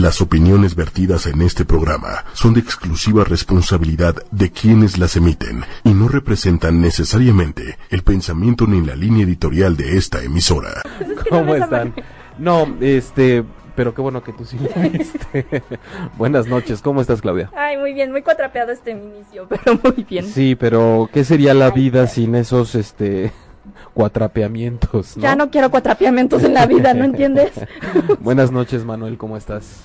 Las opiniones vertidas en este programa son de exclusiva responsabilidad de quienes las emiten y no representan necesariamente el pensamiento ni la línea editorial de esta emisora. ¿Cómo están? No, este, pero qué bueno que tú sí lo viste. Buenas noches, ¿cómo estás, Claudia? Ay, muy bien, muy cuatrapeado este inicio, pero muy bien. Sí, pero ¿qué sería la vida sin esos, este, cuatrapeamientos? ¿no? Ya no quiero cuatrapeamientos en la vida, ¿no entiendes? Buenas noches, Manuel, ¿cómo estás?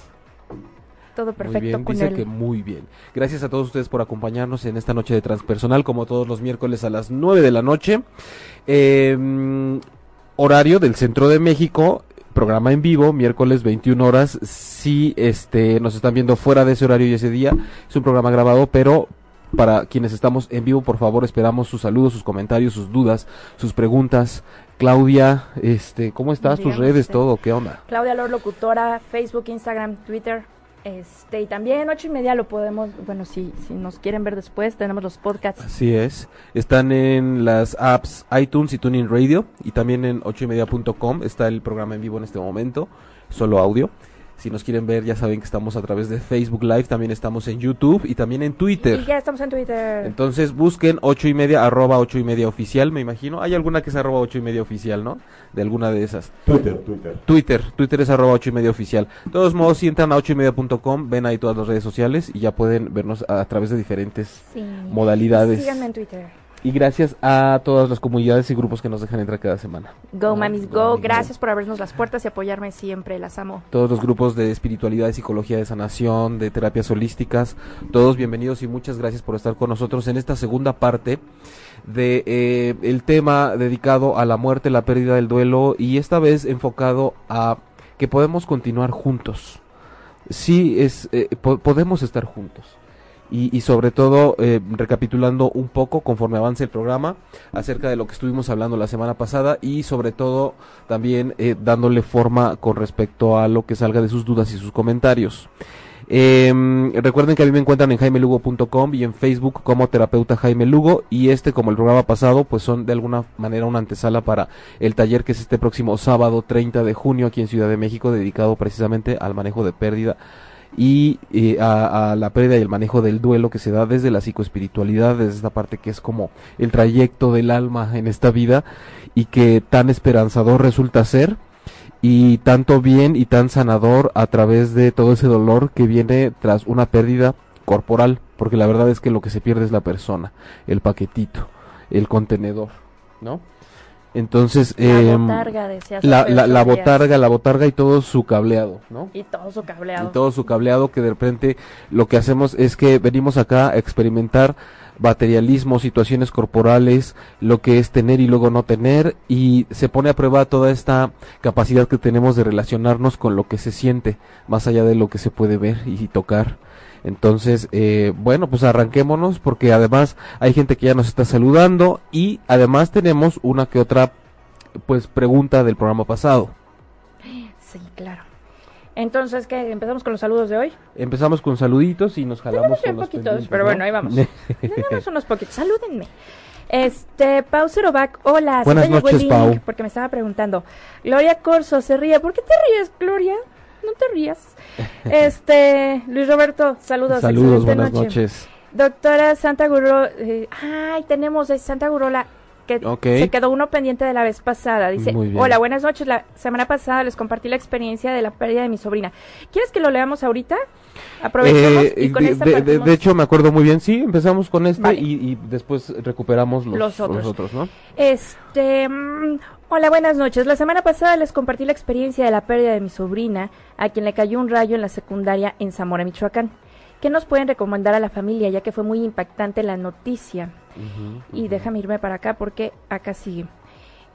Todo perfecto muy bien, con dice él. que muy bien. Gracias a todos ustedes por acompañarnos en esta noche de transpersonal, como todos los miércoles a las 9 de la noche. Eh, horario del centro de México, programa en vivo, miércoles 21 horas. Si este, nos están viendo fuera de ese horario y ese día, es un programa grabado, pero para quienes estamos en vivo, por favor, esperamos sus saludos, sus comentarios, sus dudas, sus preguntas. Claudia, este, ¿cómo estás? Tus redes, usted. todo, ¿qué onda? Claudia Lor Locutora, Facebook, Instagram, Twitter. Este, y también ocho y media lo podemos, bueno, si, si nos quieren ver después, tenemos los podcasts. Así es. Están en las apps iTunes y Tuning Radio y también en 8ymedia.com está el programa en vivo en este momento, solo audio. Si nos quieren ver, ya saben que estamos a través de Facebook Live, también estamos en YouTube y también en Y Twitter. ya estamos en Twitter. Entonces busquen 8 y media, arroba 8 y media oficial, me imagino. Hay alguna que es arroba 8 y media oficial, ¿no? De alguna de esas. Twitter, Twitter. Twitter, Twitter es arroba 8 y media oficial. De todos modos, si entran a 8 y media.com, ven ahí todas las redes sociales y ya pueden vernos a, a través de diferentes Sí. modalidades. Síganme en Twitter. Y gracias a todas las comunidades y grupos que nos dejan entrar cada semana. Go, mamis, go. Gracias por abrirnos las puertas y apoyarme siempre. Las amo. Todos los grupos de espiritualidad, de psicología de sanación, de terapias holísticas, todos bienvenidos y muchas gracias por estar con nosotros en esta segunda parte de eh, el tema dedicado a la muerte, la pérdida del duelo y esta vez enfocado a que podemos continuar juntos. Sí, es eh, po- podemos estar juntos. Y, y sobre todo, eh, recapitulando un poco conforme avance el programa acerca de lo que estuvimos hablando la semana pasada y sobre todo también eh, dándole forma con respecto a lo que salga de sus dudas y sus comentarios. Em, recuerden que a mí me encuentran en jaimelugo.com y en Facebook como terapeuta Jaime Lugo y este como el programa pasado pues son de alguna manera una antesala para el taller que es este próximo sábado 30 de junio aquí en Ciudad de México dedicado precisamente al manejo de pérdida y eh, a, a la pérdida y el manejo del duelo que se da desde la psicoespiritualidad, desde esta parte que es como el trayecto del alma en esta vida y que tan esperanzador resulta ser y tanto bien y tan sanador a través de todo ese dolor que viene tras una pérdida corporal, porque la verdad es que lo que se pierde es la persona, el paquetito, el contenedor, ¿no? Entonces, La botarga, decías. la, la, botarga, la botarga y todo su cableado, ¿no? Y todo su y cableado. todo su cableado que de repente lo que hacemos es que venimos acá a experimentar materialismo, situaciones corporales, lo que es tener y luego no tener y se pone a prueba toda esta capacidad que tenemos de relacionarnos con lo que se siente más allá de lo que se puede ver y tocar. Entonces, eh, bueno, pues arranquémonos porque además hay gente que ya nos está saludando y además tenemos una que otra pues pregunta del programa pasado. Sí, claro. Entonces, ¿qué? ¿Empezamos con los saludos de hoy? Empezamos con saluditos y nos jalamos con los poquitos, pero ¿no? bueno, ahí vamos. Tenemos unos poquitos. Salúdenme. Este, Pau Cerovac, hola. Buenas noches, Pau. Porque me estaba preguntando. Gloria Corso se ríe. ¿Por qué te ríes, Gloria? No te rías. Este, Luis Roberto, saludos. Saludos, buenas noche. noches. Doctora Santa Gurro, eh, ay, tenemos de Santa Gurola que Ok. se quedó uno pendiente de la vez pasada. Dice, hola, buenas noches. La semana pasada les compartí la experiencia de la pérdida de mi sobrina. ¿Quieres que lo leamos ahorita? Aprovechemos Eh, y con de, esta de- de- partimos. de hecho, me acuerdo muy bien. Sí, empezamos con este Vale. y, y después recuperamos los, Los otros. otros, ¿no? Este, mm, hola, buenas noches. La semana pasada les compartí la experiencia de la pérdida de mi sobrina, a quien le cayó un rayo en la secundaria en Zamora, Michoacán. ¿Qué nos pueden recomendar a la familia, ya que fue muy impactante la noticia? Y déjame irme para acá porque acá sigue.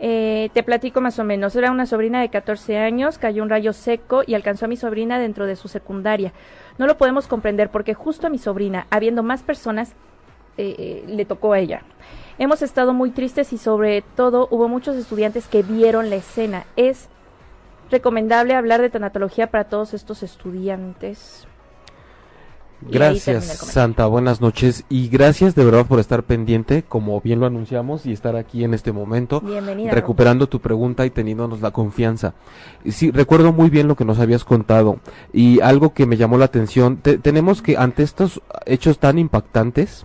Eh, te platico más o menos. Era una sobrina de 14 años, cayó un rayo seco y alcanzó a mi sobrina dentro de su secundaria. No lo podemos comprender porque justo a mi sobrina, habiendo más personas, eh, eh, le tocó a ella. Hemos estado muy tristes y sobre todo hubo muchos estudiantes que vieron la escena. Es recomendable hablar de tanatología para todos estos estudiantes. Gracias, Santa. Buenas noches. Y gracias de verdad por estar pendiente, como bien lo anunciamos, y estar aquí en este momento. Recuperando tu pregunta y teniéndonos la confianza. Sí, recuerdo muy bien lo que nos habías contado. Y algo que me llamó la atención. tenemos que, ante estos hechos tan impactantes,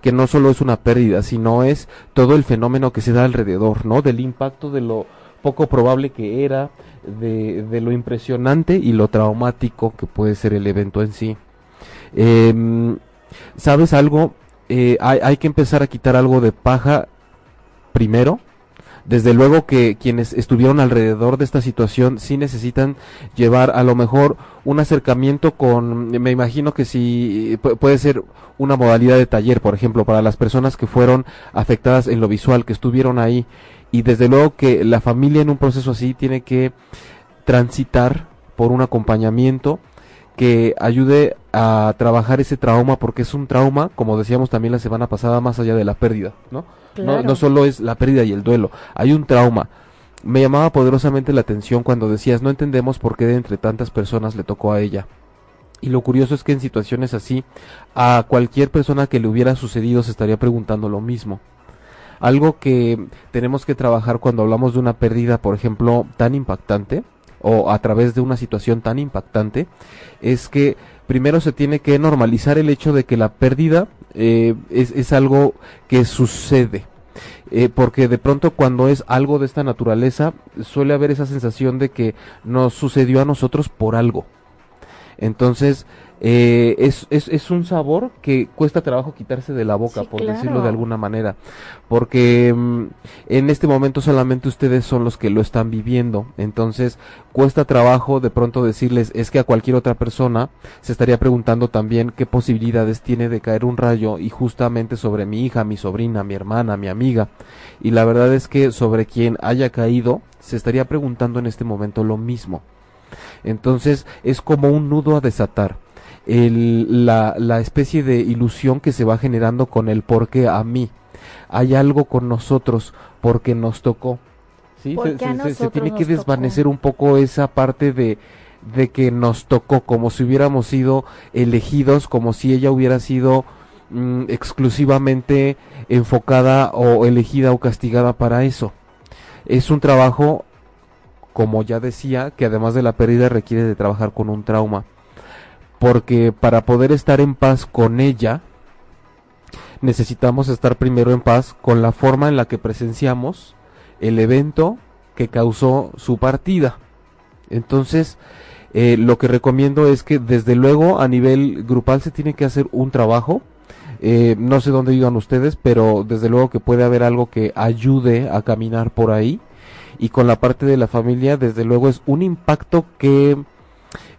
que no solo es una pérdida, sino es todo el fenómeno que se da alrededor, ¿no? Del impacto de lo poco probable que era, de, de lo impresionante y lo traumático que puede ser el evento en sí. Eh, ¿Sabes algo? Eh, hay, hay, que empezar a quitar algo de paja primero. Desde luego que quienes estuvieron alrededor de esta situación sí necesitan llevar a lo mejor un acercamiento con, me imagino que si puede ser una modalidad de taller, por ejemplo, para las personas que fueron afectadas en lo visual, que estuvieron ahí. Y desde luego que la familia en un proceso así tiene que transitar por un acompañamiento que ayude a trabajar ese trauma porque es un trauma, como decíamos también la semana pasada, más allá de la pérdida, ¿no? No, no solo es la pérdida y el duelo, hay un trauma. Me llamaba poderosamente la atención cuando decías, no entendemos por qué de entre tantas personas le tocó a ella. Y lo curioso es que en situaciones así, a cualquier persona que le hubiera sucedido se estaría preguntando lo mismo. Algo que tenemos que trabajar cuando hablamos de una pérdida, por ejemplo, tan impactante, o a través de una situación tan impactante es que primero se tiene que normalizar el hecho de que la pérdida eh, es, es, algo que sucede. Eh, porque de pronto cuando es algo de esta naturaleza suele haber esa sensación de que nos sucedió a nosotros por algo. Entonces, eh, es, es, es, un sabor que cuesta trabajo quitarse de la boca, por decirlo de alguna manera, porque mm, en este momento solamente ustedes son los que lo están viviendo, entonces cuesta trabajo de pronto decirles, es que a cualquier otra persona se estaría preguntando también qué posibilidades tiene de caer un rayo y justamente sobre mi hija, mi sobrina, mi hermana, mi amiga, y la verdad es que sobre quien haya caído se estaría preguntando en este momento lo mismo. Entonces es como un nudo a desatar el, la, la especie de ilusión que se va generando con el porque a mí. Hay algo con nosotros porque nos tocó. ¿sí? Se, se, tiene que desvanecer un poco esa parte de, de que nos tocó, como si hubiéramos sido elegidos, como si ella hubiera sido mm, exclusivamente enfocada o elegida o castigada para eso. Es un trabajo, como ya decía, que además de la pérdida requiere de trabajar con un trauma porque para poder estar en paz con ella, necesitamos estar primero en paz con la forma en la que presenciamos el evento que causó su partida. Entonces, eh, lo que recomiendo es que desde luego a nivel grupal se tiene que hacer un trabajo. Eh, no sé dónde vivan ustedes, pero desde luego que puede haber algo que ayude a caminar por ahí. Y con la parte de la familia, desde luego es un impacto que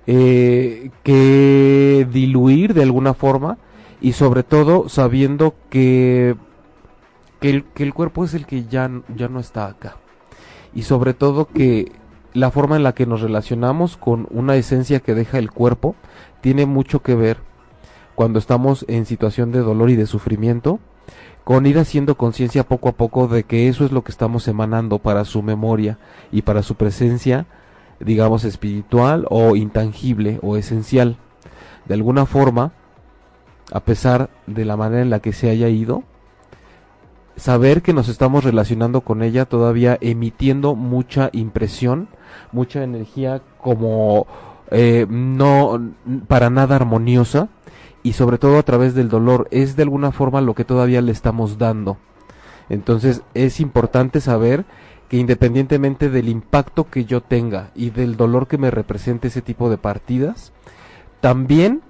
eh, que diluir de alguna forma y sobre todo sabiendo que, el, que, el, cuerpo es el que ya, ya no está acá. Y sobre todo que la forma en la que nos relacionamos con una esencia que deja el cuerpo tiene mucho que ver cuando estamos en situación de dolor y de sufrimiento, con ir haciendo conciencia poco a poco de que eso es lo que estamos emanando para su memoria y para su presencia digamos, espiritual o intangible o esencial. De alguna forma, a pesar de la manera en la que se haya ido, saber que nos estamos relacionando con ella todavía emitiendo mucha impresión, mucha energía como eh, no para nada armoniosa y sobre todo a través del dolor es de alguna forma lo que todavía le estamos dando. Entonces es importante saber que independientemente del impacto que yo tenga y del dolor que me represente ese tipo de partidas, también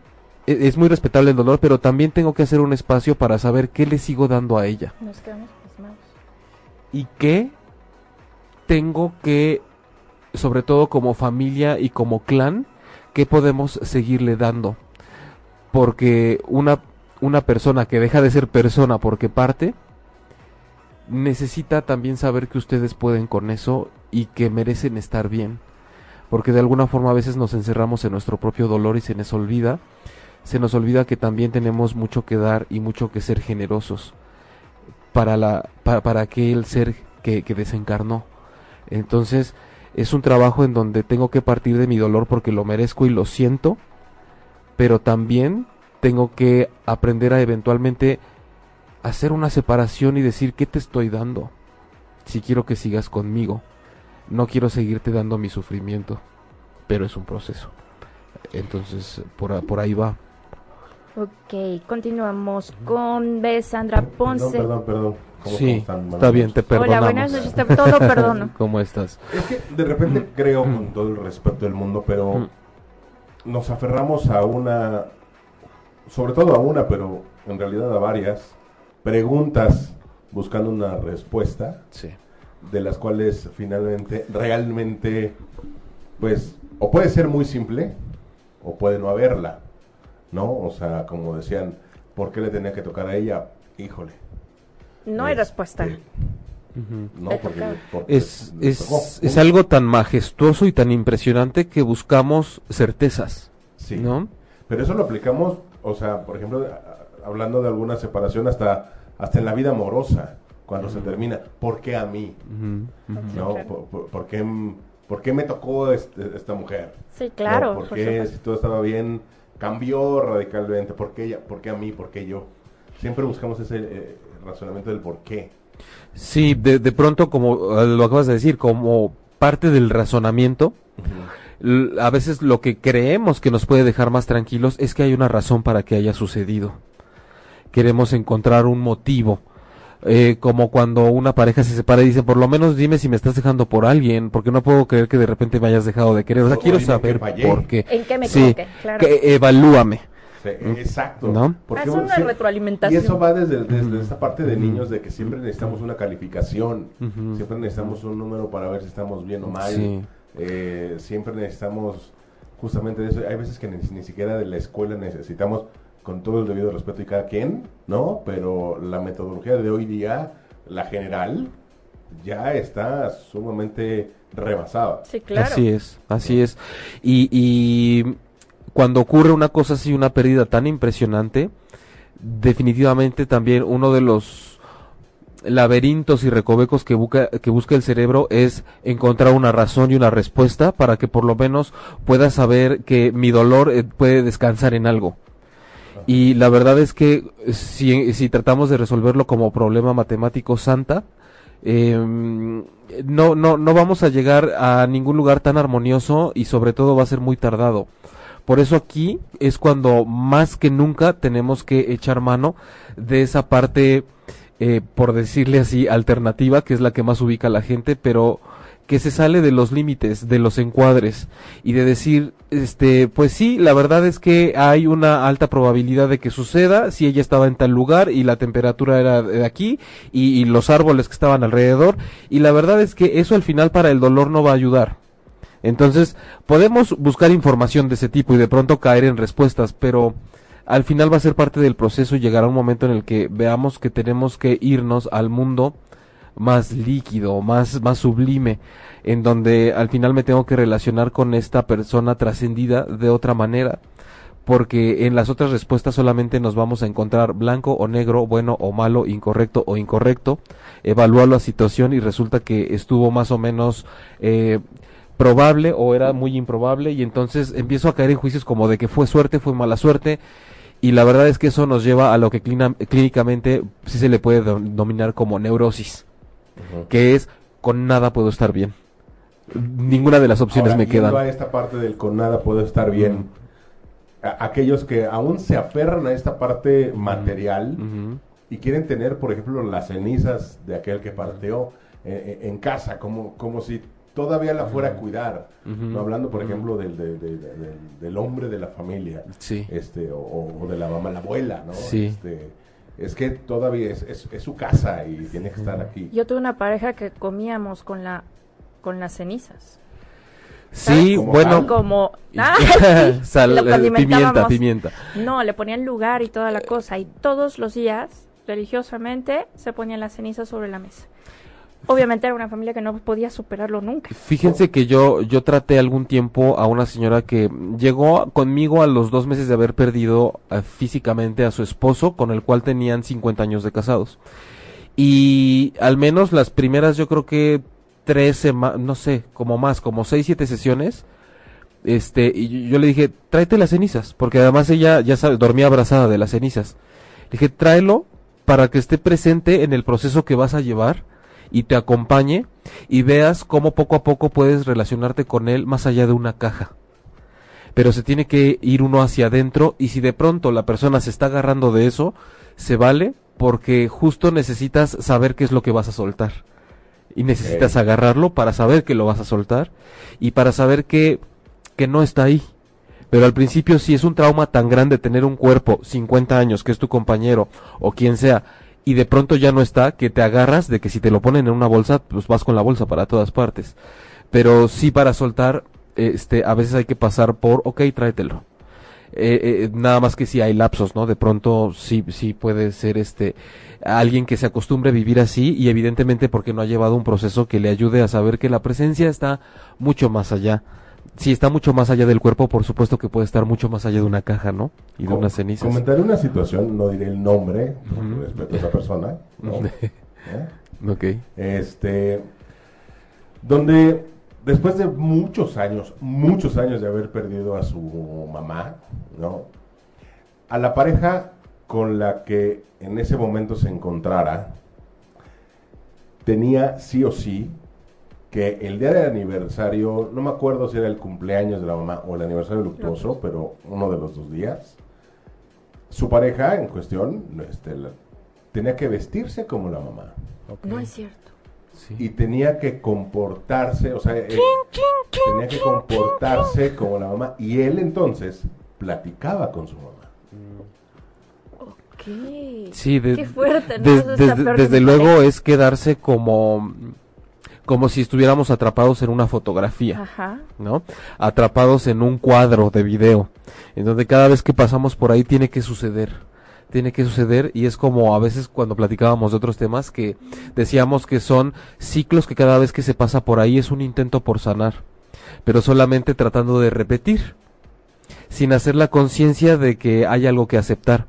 e, es muy respetable el dolor, pero también tengo que hacer un espacio para saber qué le sigo dando a ella. Nos quedamos Y qué tengo que, sobre todo como familia y como clan, qué podemos seguirle dando. Porque una, una persona que deja de ser persona porque parte, necesita también saber que ustedes pueden con eso y que merecen estar bien. Porque de alguna forma a veces nos encerramos en nuestro propio dolor y se nos olvida, se nos olvida que también tenemos mucho que dar y mucho que ser generosos para la para, para aquel ser que, que desencarnó. Entonces, es un trabajo en donde tengo que partir de mi dolor porque lo merezco y lo siento, pero también tengo que aprender a eventualmente hacer una separación y decir qué te estoy dando. Si quiero que sigas conmigo, no quiero seguirte dando mi sufrimiento, pero es un proceso. Entonces, por, por ahí va. Ok, continuamos con B. Sandra Ponce. Perdón, perdón, perdón. sí, está bien, te perdonamos. Hola, buenas noches, te todo perdono. ¿Cómo estás? Es que de repente creo, con todo el respeto del mundo, pero nos aferramos a una, sobre todo a una, pero en realidad a varias, preguntas buscando una respuesta, Sí. de las cuales finalmente, realmente, pues, o puede ser muy simple, o puede no haberla, ¿no? O sea, como decían, ¿por qué le tenía que tocar a ella? Híjole. No hay respuesta. No, Porque Es, es, es algo tan majestuoso y tan impresionante que buscamos certezas, Sí. ¿no? Pero eso lo aplicamos, o sea, por ejemplo, hablando de alguna separación hasta, hasta en la vida amorosa, cuando se termina, ¿por qué a mí? ¿No? claro. ¿Por, por- por qué, por qué me tocó este- esta mujer? Sí, claro. ¿No? ¿Por por qué supuesto. si todo estaba bien cambió radicalmente? ¿Por qué ella? ¿Por qué a mí? ¿Por qué yo? Siempre buscamos ese eh, razonamiento del por qué. Sí, de, de pronto, como eh, lo acabas de decir, como parte del razonamiento, a veces lo que creemos que nos puede dejar más tranquilos es que hay una razón para que haya sucedido. Queremos encontrar un motivo. Eh, como cuando una pareja se separa y dice, por lo menos dime si me estás dejando por alguien, porque no puedo creer que de repente me hayas dejado de querer. O sea, O quiero saber por qué. ¿En qué me Sí, equivoqué? Claro. que evalúame. Sí, exacto. ¿No? Porque Es una sí, retroalimentación. Y eso va desde, desde esta parte de niños de que siempre necesitamos una calificación, siempre necesitamos un número para ver si estamos bien o mal, Sí. eh, siempre necesitamos justamente de eso. Hay veces que ni, ni siquiera de la escuela necesitamos, con todo el debido respeto y cada quien, ¿no? Pero la metodología de hoy día, la general, ya está sumamente rebasada. Sí, claro. Así es, así es. Y, y cuando ocurre una cosa así, una pérdida tan impresionante, definitivamente también uno de los laberintos y recovecos que busca, que busca el cerebro es encontrar una razón y una respuesta para que por lo menos pueda saber que mi dolor eh, puede descansar en algo. Y la verdad es que si, si tratamos de resolverlo como problema matemático santa, eh, no, no, no vamos a llegar a ningún lugar tan armonioso y sobre todo va a ser muy tardado. Por eso aquí es cuando más que nunca tenemos que echar mano de esa parte, eh, por decirle así, alternativa, que es la que más ubica a la gente, pero que se sale de los límites, de los encuadres y de decir, este, pues sí, la verdad es que hay una alta probabilidad de que suceda si ella estaba en tal lugar y la temperatura era de aquí y, y los árboles que estaban alrededor y la verdad es que eso al final para el dolor no va a ayudar. Entonces, podemos buscar información de ese tipo y de pronto caer en respuestas, pero al final va a ser parte del proceso y llegará un momento en el que veamos que tenemos que irnos al mundo más líquido, más, más sublime, en donde al final me tengo que relacionar con esta persona trascendida de otra manera, porque en las otras respuestas solamente nos vamos a encontrar blanco o negro, bueno o malo, incorrecto o incorrecto, evalúa la situación y resulta que estuvo más o menos eh, probable o era muy improbable y entonces empiezo a caer en juicios como de que fue suerte, fue mala suerte y la verdad es que eso nos lleva a lo que clina- clínicamente sí se le puede dominar como neurosis, que es con nada puedo estar bien. Ninguna de las opciones Ahora, me quedan. a esta parte del con nada puedo estar bien. Aquellos que aún se aferran a esta parte material y quieren tener, por ejemplo, las cenizas de aquel que partió eh, eh, en casa, como, como si todavía la fuera a cuidar. No hablando, por ejemplo, del, de- de- de- del, del hombre de la familia, Sí. este, o, o de la mamá, la abuela, ¿no? Sí. Este, es que todavía es, es- es su casa y tiene que estar aquí. Yo tuve una pareja que comíamos con la con las cenizas. Sí, Como bueno. sal. Como ah, sí, Sal- eh, pimienta, pimienta. No, le ponían lugar y toda la cosa y todos los días religiosamente se ponían las cenizas sobre la mesa. Obviamente era una familia que no podía superarlo nunca. Fíjense que yo, yo traté algún tiempo a una señora que llegó conmigo a los dos meses de haber perdido eh, físicamente a su esposo, con el cual tenían 50 años de casados. Y al menos las primeras, yo creo que tres semanas, no sé, como más, como seis, siete sesiones, este, y yo le dije, tráete las cenizas, porque además ella, ya sabe, dormía abrazada de las cenizas. Le dije, tráelo para que esté presente en el proceso que vas a llevar y te acompañe y veas cómo poco a poco puedes relacionarte con él más allá de una caja. Pero se tiene que ir uno hacia adentro y si de pronto la persona se está agarrando de eso, se vale porque justo necesitas saber qué es lo que vas a soltar. Y necesitas agarrarlo para saber que lo vas a soltar y para saber que, que no está ahí. Pero al principio si es un trauma tan grande tener un cuerpo, 50 años, que es tu compañero o quien sea, y de pronto ya no está, que te agarras de que si te lo ponen en una bolsa, pues vas con la bolsa para todas partes. Pero sí para soltar, este, a veces hay que pasar por, ok, tráetelo. Eh, eh, nada más que si hay lapsos, ¿no? De pronto sí, sí puede ser este, alguien que se acostumbre a vivir así y evidentemente porque no ha llevado un proceso que le ayude a saber que la presencia está mucho más allá si está mucho más allá del cuerpo, por supuesto que puede estar mucho más allá de una caja, ¿no? Y de una ceniza. Comentaré una situación, no diré el nombre, por respeto a esa persona. ¿Eh? Ok. Este, donde después de muchos años, muchos años de haber perdido a su mamá, ¿no? A la pareja con la que en ese momento se encontrara, tenía sí o sí que el día del aniversario, no me acuerdo si era el cumpleaños de la mamá o el aniversario luctuoso, pero uno de los dos días, su pareja en cuestión este, tenía que vestirse como la mamá. No es cierto. Y tenía que comportarse, o sea, tenía que comportarse como la mamá. Y él entonces platicaba con su mamá. Ok. Sí, Qué fuerte, ¿no? de- desde, luego es quedarse como como si estuviéramos atrapados en una fotografía, Ajá. ¿no? Atrapados en un cuadro de video, en donde cada vez que pasamos por ahí tiene que suceder, tiene que suceder y es como a veces cuando platicábamos de otros temas que decíamos que son ciclos que cada vez que se pasa por ahí es un intento por sanar, pero solamente tratando de repetir, sin hacer la conciencia de que hay algo que aceptar.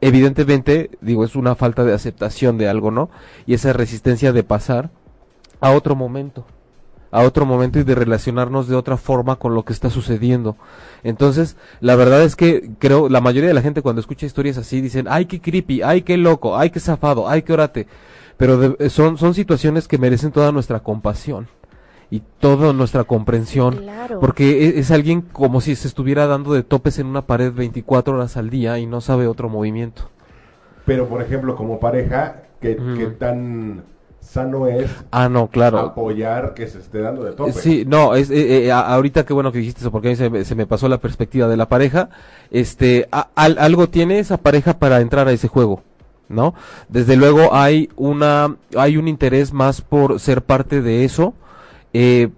Evidentemente, digo, es una falta de aceptación de algo, ¿no? Y esa resistencia de pasar a otro momento, a otro momento y de relacionarnos de otra forma con lo que está sucediendo. Entonces, la verdad es que creo, la mayoría de la gente cuando escucha historias así dicen, ay, qué creepy, ay, qué loco, ay, qué zafado, ay, qué orate. Pero de- son, son situaciones que merecen toda nuestra compasión y toda nuestra comprensión. Claro. Porque e- es, alguien como si se estuviera dando de topes en una pared 24 horas al día y no sabe otro movimiento. Pero, por ejemplo, como pareja, ¿qué, Ujú. qué tan sano es Ah, no, claro. apoyar que se esté dando de tope? Sí, no, es, eh, eh, ahorita qué bueno que dijiste eso, porque a mí se me, se me pasó la perspectiva de la pareja. Este, a- al- algo tiene esa pareja para entrar a ese juego, ¿no? Desde luego hay una, hay un interés más por ser parte de eso, eh,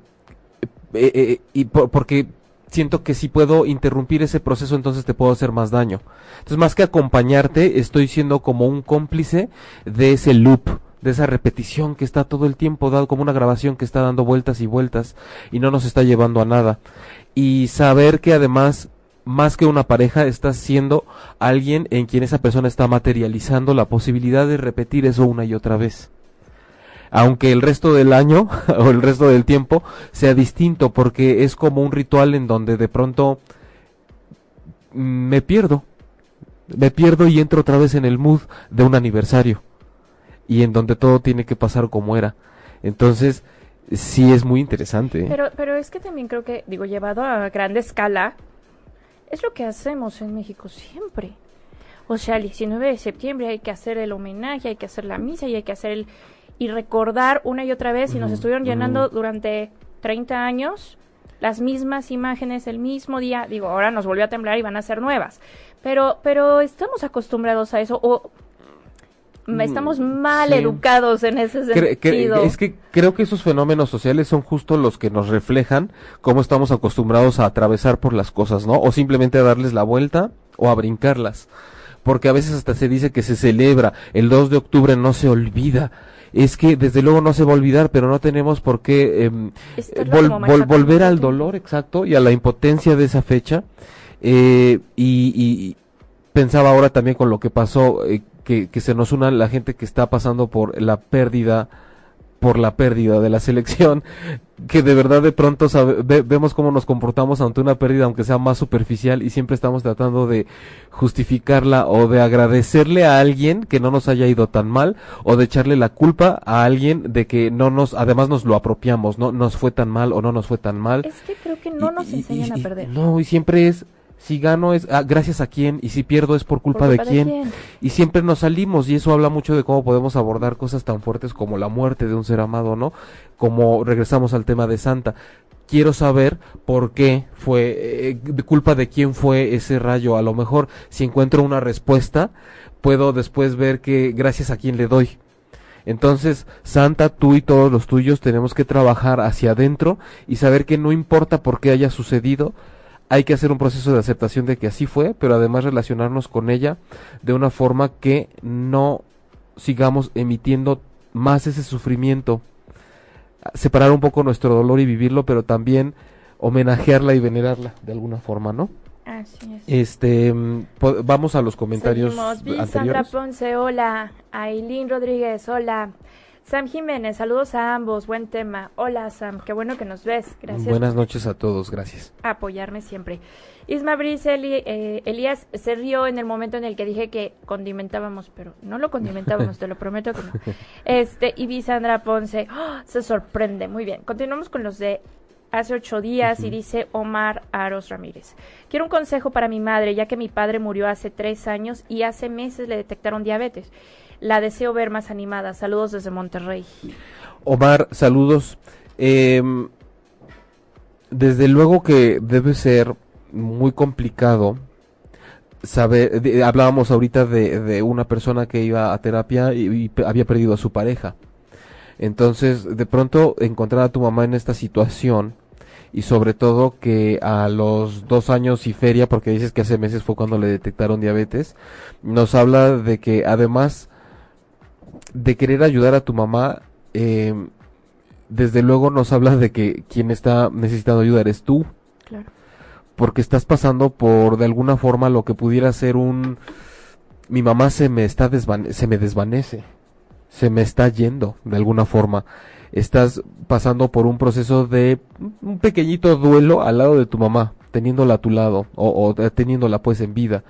eh, eh, y por- porque siento que si puedo interrumpir ese proceso, entonces te puedo hacer más daño. Entonces, más que acompañarte, estoy siendo como un cómplice de ese loop, de esa repetición que está todo el tiempo dado, como una grabación que está dando vueltas y vueltas y no nos está llevando a nada. Y saber que además, más que una pareja, estás siendo alguien en quien esa persona está materializando la posibilidad de repetir eso una y otra vez aunque el resto del año o el resto del tiempo sea distinto porque es como un ritual en donde de pronto me pierdo me pierdo y entro otra vez en el mood de un aniversario y en donde todo tiene que pasar como era entonces sí es muy interesante ¿eh? Pero, pero es que también creo que, digo, llevado a grande escala, es lo que hacemos en México siempre. O sea, el 19 de septiembre hay que hacer el homenaje, hay que hacer la misa y hay que hacer el... y recordar una y otra vez, y nos estuvieron llenando durante 30 años las mismas imágenes el mismo día. Digo, ahora nos volvió a temblar y van a ser nuevas. Pero, pero estamos acostumbrados a eso, o estamos mal sí. educados en ese Cre- cre- sentido. es que creo que esos fenómenos sociales son justo los que nos reflejan cómo estamos acostumbrados a atravesar por las cosas, ¿no? O simplemente a darles la vuelta o a brincarlas. Porque a veces hasta se dice que se celebra, el 2 de octubre no se olvida. Es que desde luego no se va a olvidar, pero no tenemos por qué em, vol- vol- manejando volver al dolor, exacto, y a la impotencia de esa fecha. Eh, y, y pensaba ahora también con lo que pasó, eh, que, que se nos una la gente que está pasando por la pérdida por la pérdida de la selección, que de verdad de pronto vemos cómo nos comportamos ante una pérdida, aunque sea más superficial, y siempre estamos tratando de justificarla o de agradecerle a alguien que no nos haya ido tan mal, o de echarle la culpa a alguien de que no nos, además nos lo apropiamos, no nos fue tan mal o no nos fue tan mal. Es que creo que no nos enseñan a perder. No, y siempre es si gano es ah, gracias a quién y si pierdo es por culpa, de, quién. Y siempre nos salimos y eso habla mucho de cómo podemos abordar cosas tan fuertes como la muerte de un ser amado, ¿no? Como regresamos al tema de Santa. Quiero saber por qué fue, eh, de culpa de quién fue ese rayo. A lo mejor si encuentro una respuesta, puedo después ver que gracias a quién le doy. Entonces, Santa, tú y todos los tuyos tenemos que trabajar hacia adentro y saber que no importa por qué haya sucedido, hay que hacer un proceso de aceptación de que así fue, pero además relacionarnos con ella de una forma que no sigamos emitiendo más ese sufrimiento. Separar un poco nuestro dolor y vivirlo, pero también homenajearla y venerarla de alguna forma, ¿no? Así es. Este, mm, vamos a los comentarios Seguimos. Sandra Ponce, hola. Aileen Rodríguez, hola. Sam Jiménez, saludos a ambos, buen tema. Hola Sam, qué bueno que nos ves. Gracias. Buenas noches a todos, gracias. Apoyarme siempre. Isma Brice, eh, Elías se rió en el momento en el que dije que condimentábamos, pero no lo condimentábamos, te lo prometo que no. Este, y Sandra Ponce, ¡oh! se sorprende, muy bien. Continuamos con los de hace ocho días y dice Omar Aros Ramírez. Quiero un consejo para mi madre, ya que mi padre murió hace tres años y hace meses le detectaron diabetes la deseo ver más animada. Saludos desde Monterrey. Omar, saludos. Em, desde luego que debe ser muy complicado saber, hablábamos ahorita de, una persona que iba a terapia y, había perdido a su pareja. Entonces, de pronto encontrar a tu mamá en esta situación y sobre todo que a los dos años y feria, porque dices que hace meses fue cuando le detectaron diabetes, nos habla de que además de querer ayudar a tu mamá, eh, desde luego nos hablas de que quien está necesitando ayuda eres tú. Claro. Porque estás pasando por de alguna forma lo que pudiera ser un mi mamá se me está se me desvanece. Se me está yendo de alguna forma. Estás pasando por un proceso de un pequeñito duelo al lado de tu mamá, teniéndola a tu lado o, o teniéndola pues en vida.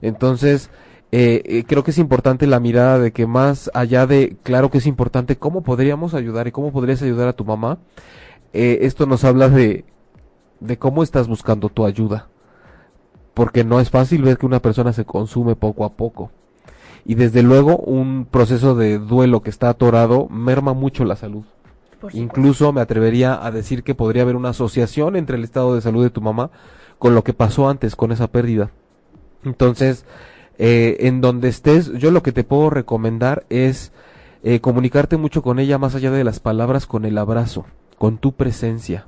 Entonces, eh, eh, creo que es importante la mirada de que más allá de, claro que es importante cómo podríamos ayudar y cómo podrías ayudar a tu mamá, eh, esto nos habla de, de cómo estás buscando tu ayuda. Porque no es fácil ver que una persona se consume poco a poco. Y desde luego un proceso de duelo que está atorado merma mucho la salud. Incluso me atrevería a decir que podría haber una asociación entre el estado de salud de tu mamá con lo que pasó antes con esa pérdida. Entonces, eh, en donde estés, yo lo que te puedo recomendar es eh, comunicarte mucho con ella más allá de las palabras, con el abrazo, con tu presencia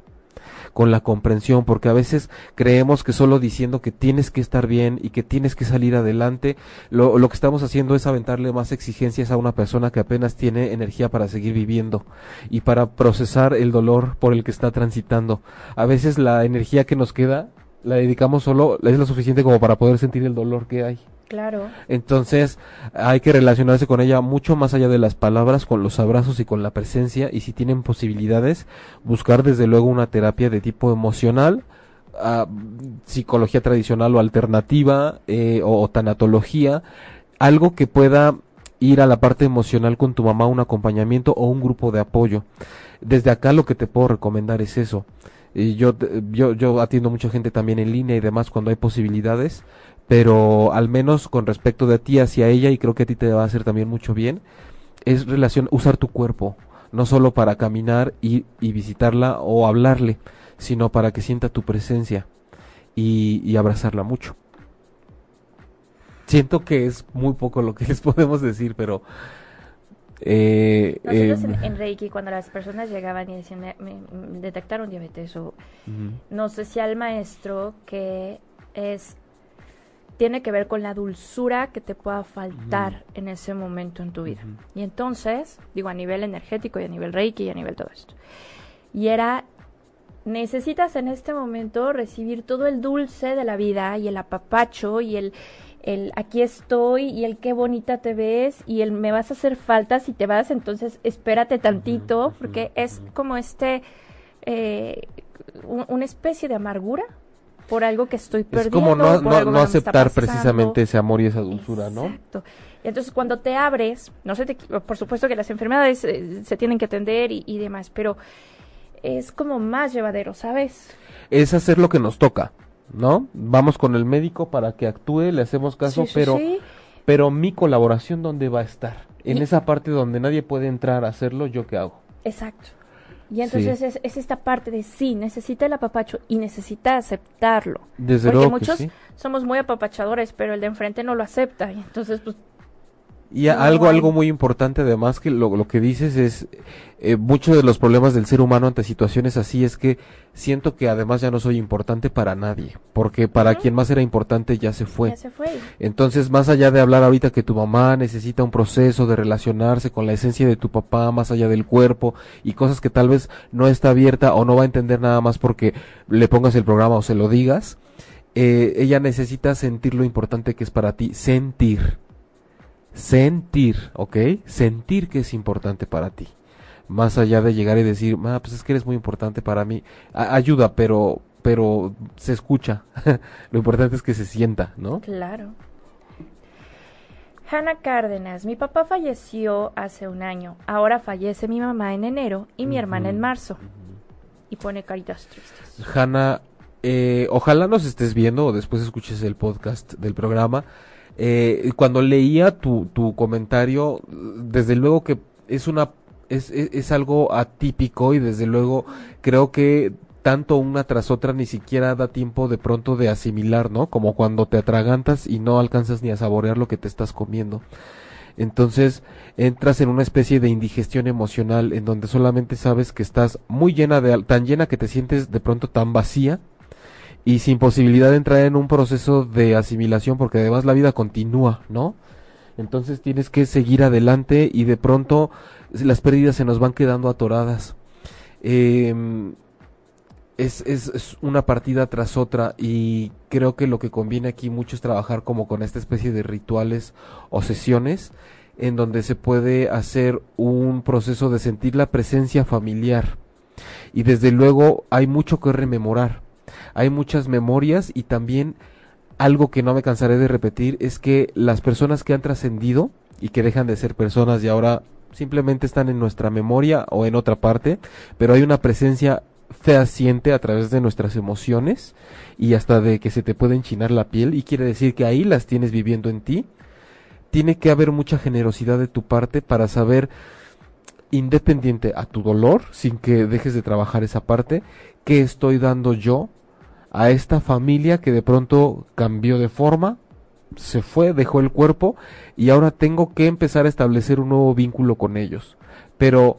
con la comprensión, porque a veces creemos que solo diciendo que tienes que estar bien y que tienes que salir adelante, lo, lo, que estamos haciendo es aventarle más exigencias a una persona que apenas tiene energía para seguir viviendo y para procesar el dolor por el que está transitando. A veces la energía que nos queda la dedicamos solo, es lo suficiente como para poder sentir el dolor que hay. Claro. Entonces hay que relacionarse con ella mucho más allá de las palabras, con los abrazos y con la presencia y si tienen posibilidades, buscar desde luego una terapia de tipo emocional, ah, psicología tradicional o alternativa eh, o, tanatología, algo que pueda ir a la parte emocional con tu mamá, un acompañamiento o un grupo de apoyo. Desde acá lo que te puedo recomendar es eso. Y yo, yo, yo atiendo mucha gente también en línea y demás cuando hay posibilidades pero al menos con respecto de ti hacia ella, y creo que a ti te va a hacer también mucho bien, es relación, usar tu cuerpo, no solo para caminar y, y visitarla o hablarle, sino para que sienta tu presencia y, y abrazarla mucho. Siento que es muy poco lo que les podemos decir, pero... Eh, Nosotros en, Reiki, cuando las personas llegaban y decían, me, detectaron diabetes, o nos decía el maestro que es tiene que ver con la dulzura que te pueda faltar en ese momento en tu vida. Y entonces, digo, a nivel energético y a nivel reiki y a nivel todo esto. Y era necesitas en este momento recibir todo el dulce de la vida y el apapacho y el, el aquí estoy y el qué bonita te ves y el me vas a hacer falta si te vas, entonces espérate tantito, porque es como este, eh, una especie de amargura por algo que estoy perdiendo. Es como no, no, aceptar precisamente ese amor y esa dulzura, ¿no? Exacto. Entonces, cuando te abres, no sé, te, por supuesto que las enfermedades eh, se tienen que atender y, y demás, pero es como más llevadero, ¿sabes? Es hacer lo que nos toca, ¿no? Vamos con el médico para que actúe, le hacemos caso, Sí, sí, pero sí. pero mi colaboración dónde va a estar? En Y- esa parte donde nadie puede entrar a hacerlo, ¿yo qué hago? Exacto. Y entonces es, es esta parte de sí, necesita el apapacho y necesita aceptarlo. Desde Porque luego que muchos sí. somos muy apapachadores, pero el de enfrente no lo acepta. Y entonces, pues, Y No algo, algo muy importante además que lo, lo que dices es, eh, muchos de los problemas del ser humano ante situaciones así es que siento que además ya no soy importante para nadie, porque para quien más era importante ya se fue. ya se fue. Entonces, más allá de hablar ahorita que tu mamá necesita un proceso de relacionarse con la esencia de tu papá, más allá del cuerpo y cosas que tal vez no está abierta o no va a entender nada más porque le pongas el programa o se lo digas, eh, ella necesita sentir lo importante que es para ti, sentir. Sentir, ¿ok? Sentir que es importante para ti. Más allá de llegar y decir, ah, pues es que eres muy importante para mí. A- ayuda, pero, pero se escucha. lo importante es que se sienta, ¿no? Claro. Hanna Cárdenas, mi papá falleció hace un año. Ahora fallece mi mamá en enero y mi hermana en marzo. Y pone caritas tristes. Hanna, eh, ojalá nos estés viendo o después escuches el podcast del programa. Eh, cuando leía tu, tu comentario, desde luego que es una es, es, es algo atípico y desde luego creo que tanto una tras otra ni siquiera da tiempo de pronto de asimilar, ¿no? Como cuando te atragantas y no alcanzas ni a saborear lo que te estás comiendo. Entonces entras en una especie de indigestión emocional en donde solamente sabes que estás muy llena de tan llena que te sientes de pronto tan vacía y sin posibilidad de entrar en un proceso de asimilación porque además la vida continúa, ¿no? Entonces tienes que seguir adelante y de pronto las pérdidas se nos van quedando atoradas. Em, es, es, es una partida tras otra y creo que lo que conviene aquí mucho es trabajar como con esta especie de rituales o sesiones en donde se puede hacer un proceso de sentir la presencia familiar y desde luego hay mucho que rememorar hay muchas memorias y también algo que no me cansaré de repetir es que las personas que han trascendido y que dejan de ser personas y ahora simplemente están en nuestra memoria o en otra parte, pero hay una presencia fehaciente a través de nuestras emociones y hasta de que se te puede enchinar la piel y quiere decir que ahí las tienes viviendo en ti. Tiene que haber mucha generosidad de tu parte para saber independiente a tu dolor, sin que dejes de trabajar esa parte, qué estoy dando yo a esta familia que de pronto cambió de forma, se fue, dejó el cuerpo y ahora tengo que empezar a establecer un nuevo vínculo con ellos. Pero,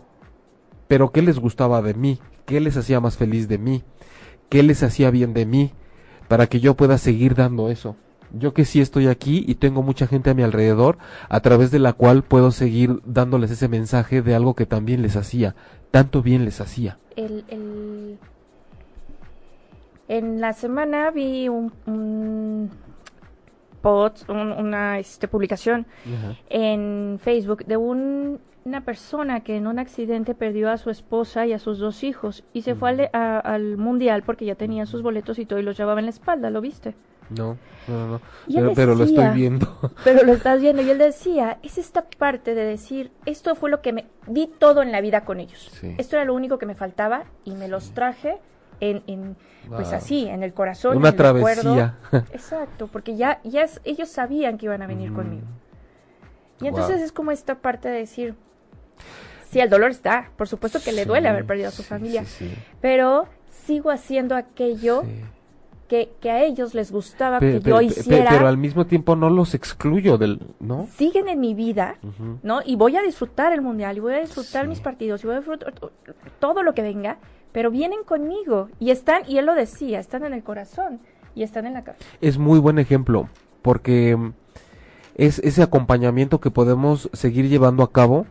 pero ¿qué les gustaba de mí? ¿Qué les hacía más feliz de mí? ¿Qué les hacía bien de mí? Para que yo pueda seguir dando eso. Yo que sí estoy aquí y tengo mucha gente a mi alrededor a través de la cual puedo seguir dándoles ese mensaje de algo que también les hacía, tanto bien les hacía. El, el- En la semana vi un, un post, un- una este, publicación en Facebook de un- una persona que en un accidente perdió a su esposa y a sus dos hijos y se fue al, a- al mundial porque ya tenía sus boletos y todo y los llevaba en la espalda, ¿lo viste? No, no, no. Pero, lo estoy viendo. Pero lo estás viendo y él decía, es esta parte de decir, esto fue lo que me di todo en la vida con ellos. Sí. Esto era lo único que me faltaba y me los traje en, en pues así, en el corazón. Una en el recuerdo. travesía. Exacto, porque ya, ya es- ellos sabían que iban a venir Mm. conmigo. Y entonces Wow. es como esta parte de decir, sí, el dolor está, por supuesto que le duele haber perdido a su sí, familia, sí, pero sigo haciendo aquello que, que a ellos les gustaba que yo hiciera. pero al mismo tiempo no los excluyo del, ¿no? Siguen en mi vida. ¿no? Y voy a disfrutar el mundial, y voy a disfrutar mis partidos, y voy a disfrutar to- todo lo que venga, pero vienen conmigo y están, y él lo decía, están en el corazón y están en la cabeza. Es muy buen ejemplo porque mm, es ese acompañamiento que podemos seguir llevando a cabo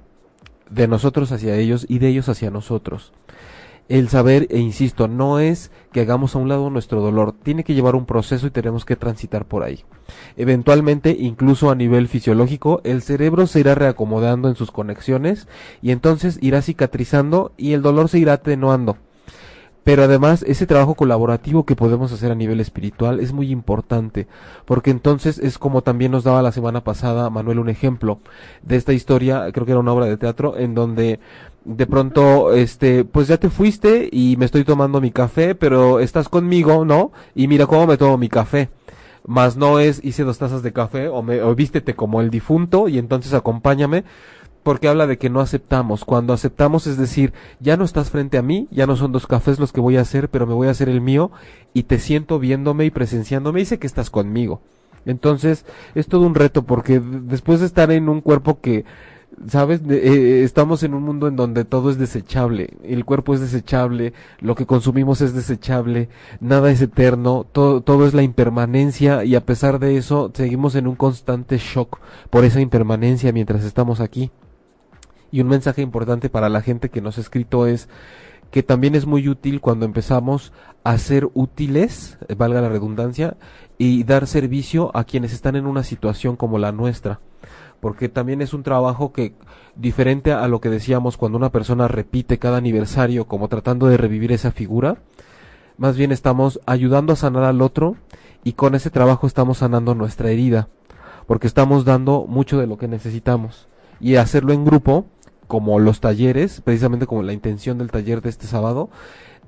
de nosotros hacia ellos y de ellos hacia nosotros. el saber, e insisto, no es que hagamos a un lado nuestro dolor, tiene que llevar un proceso y tenemos que transitar por ahí. Eventualmente, incluso a nivel fisiológico, el cerebro se irá reacomodando en sus conexiones y entonces irá cicatrizando y el dolor se irá atenuando. Pero además ese trabajo colaborativo que podemos hacer a nivel espiritual es muy importante, porque entonces es como también nos daba la semana pasada Manuel un ejemplo de esta historia, creo que era una obra de teatro, en donde de pronto, este, pues ya te fuiste y me estoy tomando mi café, pero estás conmigo, ¿no? Y mira cómo me tomo mi café. Más no es hice dos tazas de café o, me, o vístete como el difunto y entonces acompáñame porque habla de que no aceptamos. Cuando aceptamos es decir, ya no estás frente a mí, ya no son dos cafés los que voy a hacer, pero me voy a hacer el mío y te siento viéndome y presenciándome y sé que estás conmigo. Entonces es todo un reto porque después de estar en un cuerpo que ¿Sabes? Eh, estamos en un mundo en donde todo es desechable. El cuerpo es desechable, lo que consumimos es desechable, nada es eterno, todo, todo es la impermanencia y a pesar de eso seguimos en un constante shock por esa impermanencia mientras estamos aquí. Y un mensaje importante para la gente que nos ha escrito es que también es muy útil cuando empezamos a ser útiles, valga la redundancia, y dar servicio a quienes están en una situación como la nuestra porque también es un trabajo que, diferente a lo que decíamos cuando una persona repite cada aniversario como tratando de revivir esa figura, más bien estamos ayudando a sanar al otro y con ese trabajo estamos sanando nuestra herida, porque estamos dando mucho de lo que necesitamos. Y hacerlo en grupo, como los talleres, precisamente como la intención del taller de este sábado,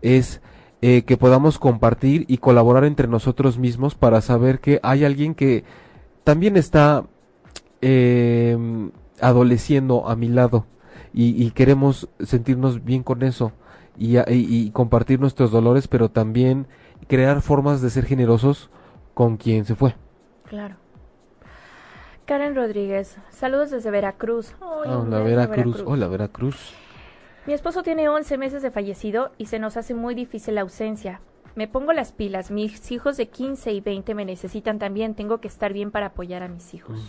es eh, que podamos compartir y colaborar entre nosotros mismos para saber que hay alguien que también está eh, adoleciendo a mi lado y, queremos sentirnos bien con eso y, y, compartir nuestros dolores, pero también crear formas de ser generosos con quien se fue. Claro. Karen Rodríguez, saludos desde Veracruz. Hola, Veracruz. Hola, Veracruz. Mi esposo tiene 11 meses de fallecido y se nos hace muy difícil la ausencia. Me pongo las pilas. Mis hijos de 15 y 20 me necesitan también. Tengo que estar bien para apoyar a mis hijos.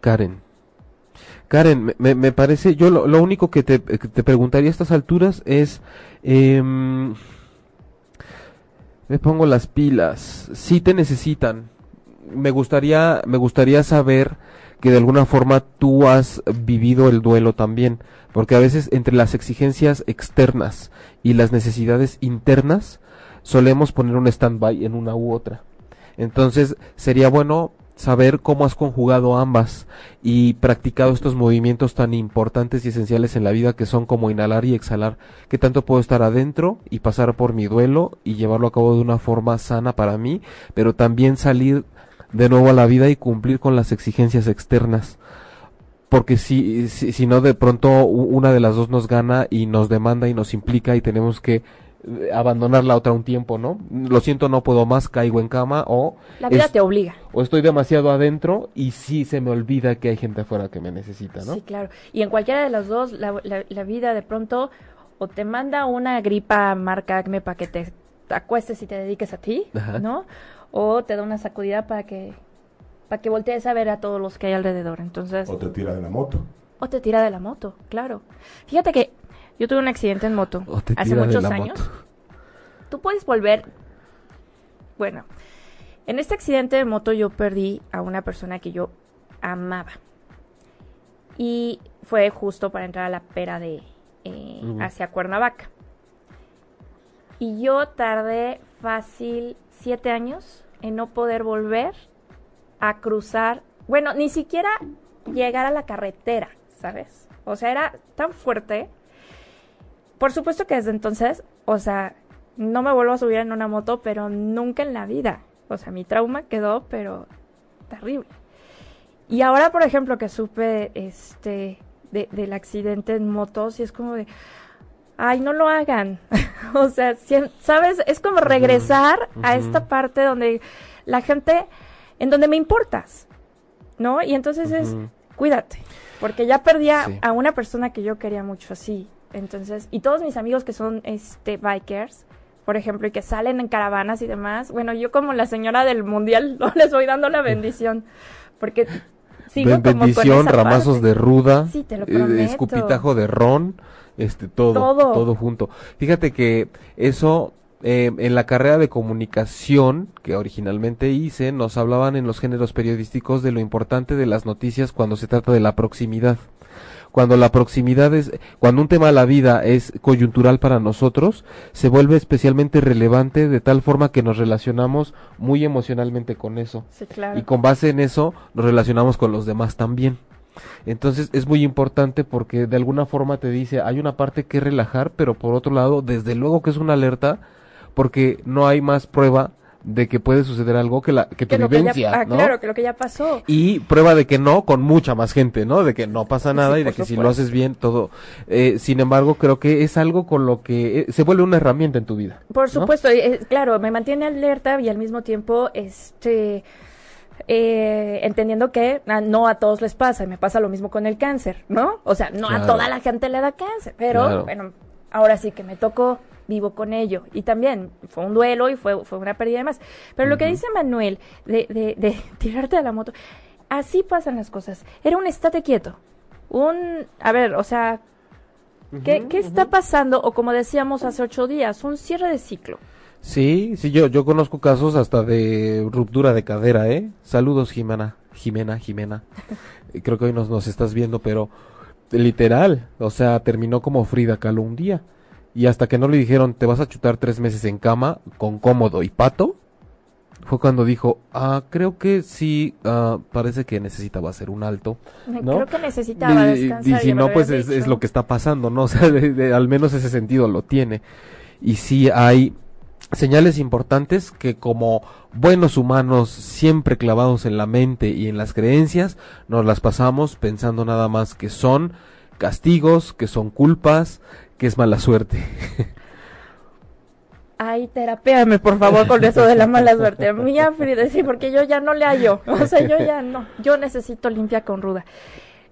Karen. Karen, me, me, parece, yo lo, único que te, te, preguntaría a estas alturas es, em, me pongo las pilas, si te necesitan, me gustaría, me gustaría saber que de alguna forma tú has vivido el duelo también, porque a veces entre las exigencias externas y las necesidades internas, solemos poner un stand-by en una u otra. Entonces sería bueno saber cómo has conjugado ambas y practicado estos movimientos tan importantes y esenciales en la vida que son como inhalar y exhalar, que tanto puedo estar adentro y pasar por mi duelo y llevarlo a cabo de una forma sana para mí, pero también salir de nuevo a la vida y cumplir con las exigencias externas. Porque si, si, si no de pronto una de las dos nos gana y nos demanda y nos implica y tenemos que abandonar la otra un tiempo, ¿no? Lo siento, no puedo más, caigo en cama o... La vida te obliga. O estoy demasiado adentro y sí se me olvida que hay gente afuera que me necesita, ¿no? Sí, claro. Y en cualquiera de los dos, la, la, vida de pronto o te manda una gripa marca acme para que te acuestes y te dediques a ti, ¿no? O te da una sacudida para que para que voltees a ver a todos los que hay alrededor. Entonces... O te tira de la moto. O te tira de la moto, claro. Fíjate que yo tuve un accidente en moto hace muchos años. Tú puedes volver. Bueno, en este accidente de moto yo perdí a una persona que yo amaba. Y fue justo para entrar a la pera de eh, hacia Cuernavaca. Y yo tardé fácil siete años en no poder volver a cruzar. Bueno, ni siquiera llegar a la carretera, ¿sabes? O sea, era tan fuerte por supuesto que desde entonces, o sea, no me vuelvo a subir en una moto, pero nunca en la vida. O sea, mi trauma quedó, pero terrible. Y ahora, por ejemplo, que supe este del accidente en motos, y es como de, ay, no lo hagan. o sea, ¿sabes? Es como regresar a esta parte donde la gente, en donde me importas, ¿no? Y entonces es, cuídate, porque ya perdí a una persona que yo quería mucho así. Entonces, y todos mis amigos que son este bikers, por ejemplo, y que salen en caravanas y demás, bueno, yo como la señora del mundial no les voy dando la bendición, porque Sigo Ben- como con bendición, esa ramazos parte. de ruda, Sí, te lo eh, escupitajo de ron, este, todo, Todo. todo, junto. Fíjate que eso, eh, en la carrera de comunicación que originalmente hice, nos hablaban en los géneros periodísticos de lo importante de las noticias cuando se trata de la proximidad. Cuando la proximidad es, cuando un tema de la vida es coyuntural para nosotros, se vuelve especialmente relevante de tal forma que nos relacionamos muy emocionalmente con eso Sí, claro. y con base en eso nos relacionamos con los demás también. Entonces es muy importante porque de alguna forma te dice, hay una parte que relajar, pero por otro lado, desde luego que es una alerta porque no hay más prueba de que puede suceder algo que la que tu Que lo que ya- vivencia, ah, ¿no? claro, que lo que ya pasó. Y prueba de que no con mucha más gente, ¿no? De que no pasa nada Sí, y de que si lo haces bien todo. Eh, sin embargo, creo que es algo con lo que eh, se vuelve una herramienta en tu vida. Por ¿no? supuesto, eh, claro, me mantiene alerta y al mismo tiempo, este, eh, entendiendo que no a todos les pasa, me pasa lo mismo con el cáncer, ¿no? O sea, no a toda la gente le da cáncer, pero Claro. bueno, ahora sí que me tocó, vivo con ello. Y también fue un duelo y fue, fue una pérdida de más. Pero lo que dice Manuel de, de, de tirarte de la moto, así pasan las cosas. Era un estate quieto. Un, a ver, o sea, ¿qué, ¿qué está pasando? O como decíamos hace ocho días, un cierre de ciclo. Sí, sí, yo, yo conozco casos hasta de ruptura de cadera, ¿eh? Saludos, Jimena, Jimena, Jimena. Creo que hoy nos, nos estás viendo, pero literal, o sea, terminó como Frida Kahlo un día. Y hasta que no le dijeron, te vas a chutar tres meses en cama con cómodo y pato, fue cuando dijo, ah, creo que sí, ah, parece que necesitaba hacer un alto. ¿no? Creo que necesitaba Y- descansar. Y, si no, pues es, es lo que está pasando, ¿no? O sea, de- de- al menos ese sentido lo tiene. Y sí hay señales importantes que como buenos humanos siempre clavados en la mente y en las creencias, nos las pasamos pensando nada más que son castigos, que son culpas, que es mala suerte. Ay, terapéame, por favor, con eso de la mala suerte. Mía Frida, sí, porque yo ya no le hallo. O sea, yo ya no. Yo necesito limpia con ruda.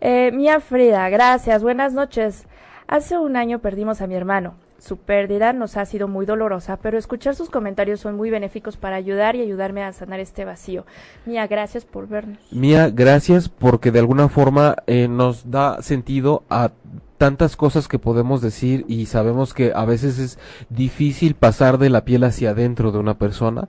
Eh, Mía Frida, gracias. Buenas noches. Hace un año perdimos a mi hermano. Su pérdida nos ha sido muy dolorosa, pero escuchar sus comentarios son muy benéficos para ayudar y ayudarme a sanar este vacío. Mía, gracias por vernos. Mía, gracias porque de alguna forma eh, nos da sentido a tantas cosas que podemos decir y sabemos que a veces es difícil pasar de la piel hacia adentro de una persona,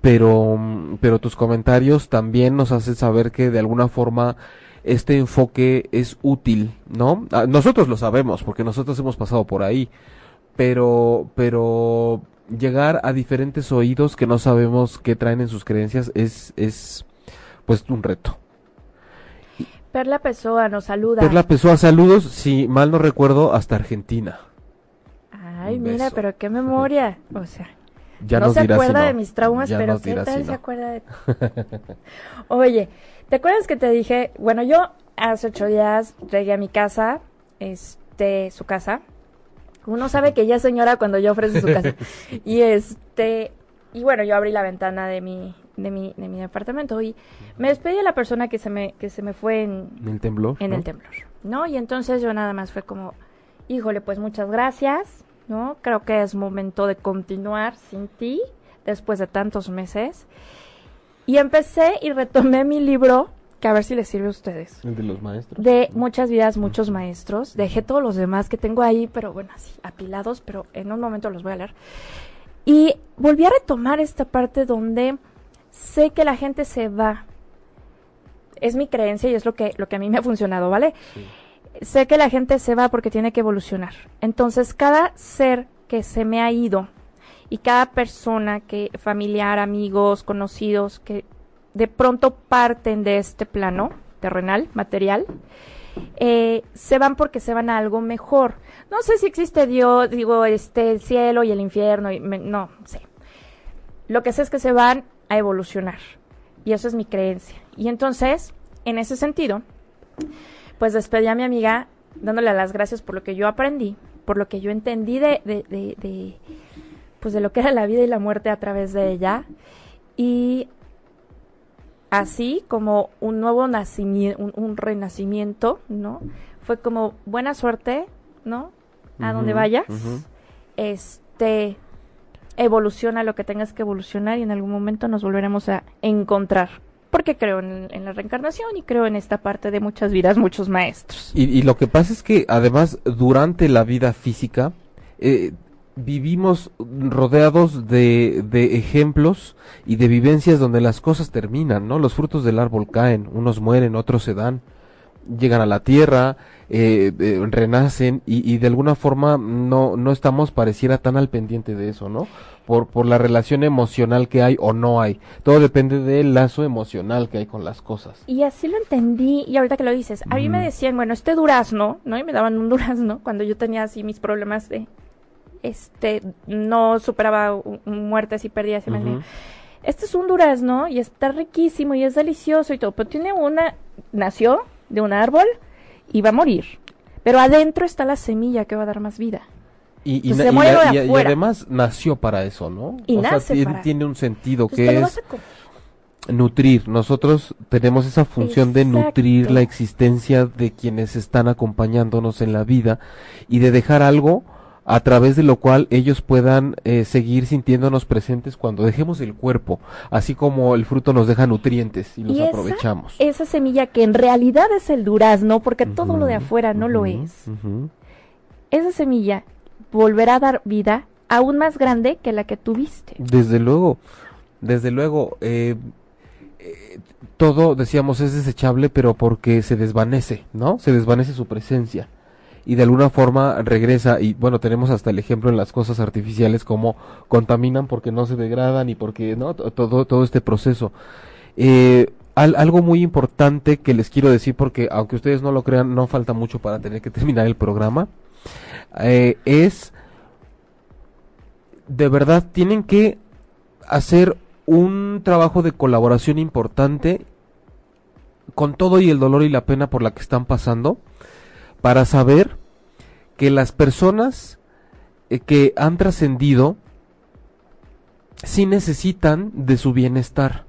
pero, mm, pero tus comentarios también nos hacen saber que de alguna forma este enfoque es útil, ¿no? Ah, Nosotros lo sabemos porque nosotros hemos pasado por ahí, pero, pero llegar a diferentes oídos que no sabemos qué traen en sus creencias es, es, pues un reto. Perla Pessoa nos saluda. Perla Pessoa, saludos, si mal no recuerdo, hasta Argentina. Ay, mira, pero qué memoria. O sea, Ya no nos se dirá si acuerda no. de mis traumas, Ya pero ¿qué tal si se acuerda de Oye, ¿te acuerdas que te dije? Bueno, yo hace ocho días llegué a mi casa, este, su casa. Uno sabe que ya es señora cuando yo ofrezco su casa. y este, y bueno, yo abrí la ventana de mi, de mi, de mi departamento y me despedí de la persona que se me, que se me fue en, En el temblor. en ¿no? el temblor, ¿no? Y entonces yo nada más fue como, híjole, pues muchas gracias, ¿no? Creo que es momento de continuar sin ti después de tantos meses. Y empecé y retomé mi libro, que a ver si les sirve a ustedes. El de los maestros. De muchas vidas, muchos maestros. Dejé todos los demás que tengo ahí, pero bueno, así, apilados, pero en un momento los voy a leer. Y volví a retomar esta parte donde sé que la gente se va. Es mi creencia y es lo que, lo que a mí me ha funcionado, ¿vale? Sé que la gente se va porque tiene que evolucionar. Entonces, cada ser que se me ha ido y cada persona que, familiar, amigos, conocidos, que de pronto parten de este plano terrenal, material, eh, se van porque se van a algo mejor. No sé si existe Dios, digo, este, el cielo y el infierno, y no sé. Lo que sé es que se van a evolucionar. Y eso es mi creencia. Y entonces, en ese sentido, pues despedí a mi amiga dándole las gracias por lo que yo aprendí, por lo que yo entendí de, de, de- de, pues de lo que era la vida y la muerte a través de ella. Y así como un nuevo nacimiento, un, un renacimiento, ¿no? Fue como buena suerte, ¿no? A donde vayas. Este evoluciona lo que tengas que evolucionar y en algún momento nos volveremos a encontrar. porque creo en, en, la reencarnación y creo en esta parte de muchas vidas, muchos maestros. Y, y lo que pasa es que además durante la vida física eh, vivimos rodeados de, de ejemplos y de vivencias donde las cosas terminan, ¿no? Los frutos del árbol caen, unos mueren, otros se dan, llegan a la tierra, eh, eh, renacen y, y, de alguna forma no, no estamos pareciera tan al pendiente de eso, ¿no? Por, por la relación emocional que hay o no hay. Todo depende del lazo emocional que hay con las cosas. Y así lo entendí, y ahorita que lo dices, a mí me decían, bueno, este durazno, ¿no? Y me daban un durazno cuando yo tenía así mis problemas de, este, no superaba muertes y pérdidas. Uh -huh. Este es un durazno y está riquísimo y es delicioso y todo, pero tiene una, nació de un árbol y va a morir. Pero adentro está la semilla que va a dar más vida. Y, y, y, la, y, además nació para eso, ¿no? Y o nace sea, para... tiene un sentido que es nutrir. Nosotros tenemos esa función Exacto. de nutrir la existencia de quienes están acompañándonos en la vida y de dejar algo a través de lo cual ellos puedan eh, seguir sintiéndonos presentes cuando dejemos el cuerpo, así como el fruto nos deja nutrientes y los y esa, aprovechamos. Esa semilla que en realidad es el durazno, porque uh -huh, todo lo de afuera no uh -huh, lo es. Uh -huh. Esa semilla volverá a dar vida aún más grande que la que tuviste. Desde luego, desde luego. Eh, eh, todo, decíamos, es desechable, pero porque se desvanece, ¿no? Se desvanece su presencia y de alguna forma regresa y bueno tenemos hasta el ejemplo en las cosas artificiales como contaminan porque no se degradan y porque no todo todo este proceso. Eh, al, algo muy importante que les quiero decir porque aunque ustedes no lo crean no falta mucho para tener que terminar el programa eh, es de verdad tienen que hacer un trabajo de colaboración importante con todo y el dolor y la pena por la que están pasando para saber que las personas eh, que han trascendido sí necesitan de su bienestar.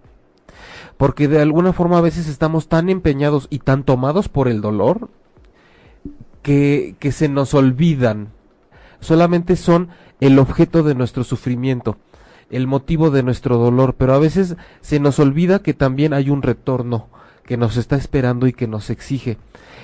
Porque de alguna forma a veces estamos tan empeñados y tan tomados por el dolor que, que se nos olvidan. Solamente son el objeto de nuestro sufrimiento, el motivo de nuestro dolor, pero a veces se nos olvida que también hay un retorno que nos está esperando y que nos exige.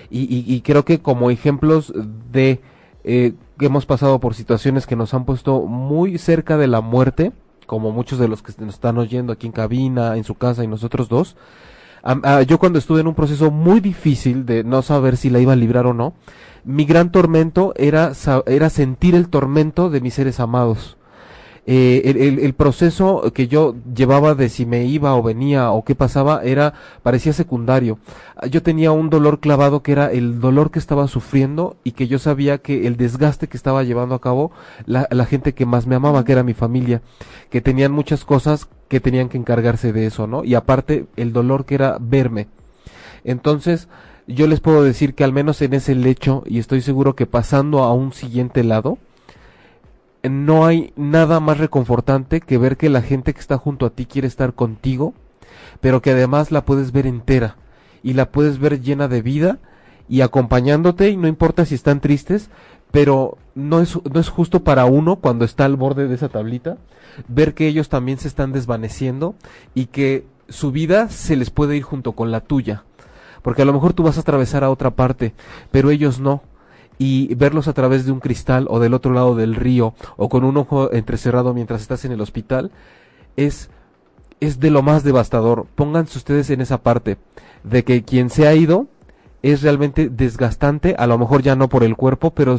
Y, y, y creo que como ejemplos de eh, hemos pasado por situaciones que nos han puesto muy cerca de la muerte, como muchos de los que nos están oyendo aquí en cabina, en su casa y nosotros dos. Uh, yo cuando estuve en un proceso muy difícil de no saber si la iba a librar o no, mi gran tormento era, era sentir el tormento de mis seres amados. Eh, el, el, el, proceso que yo llevaba de si me iba o venía o qué pasaba era parecía secundario. Yo tenía un dolor clavado que era el dolor que estaba sufriendo y que yo sabía que el desgaste que estaba llevando a cabo la, la gente que más me amaba, que era mi familia, que tenían muchas cosas que tenían que encargarse de eso, ¿no? Y aparte el dolor que era verme. Entonces, yo les puedo decir que al menos en ese lecho, y estoy seguro que pasando a un siguiente lado, no hay nada más reconfortante que ver que la gente que está junto a ti quiere estar contigo, pero que además la puedes ver entera y la puedes ver llena de vida y acompañándote y no importa si están tristes, pero no es, no es justo para uno cuando está al borde de esa tablita ver que ellos también se están desvaneciendo y que su vida se les puede ir junto con la tuya. Porque a lo mejor tú vas a atravesar a otra parte, pero ellos no y verlos a través de un cristal o del otro lado del río o con un ojo entrecerrado mientras estás en el hospital es es de lo más devastador. Pónganse ustedes en esa parte de que quien se ha ido es realmente desgastante, a lo mejor ya no por el cuerpo, pero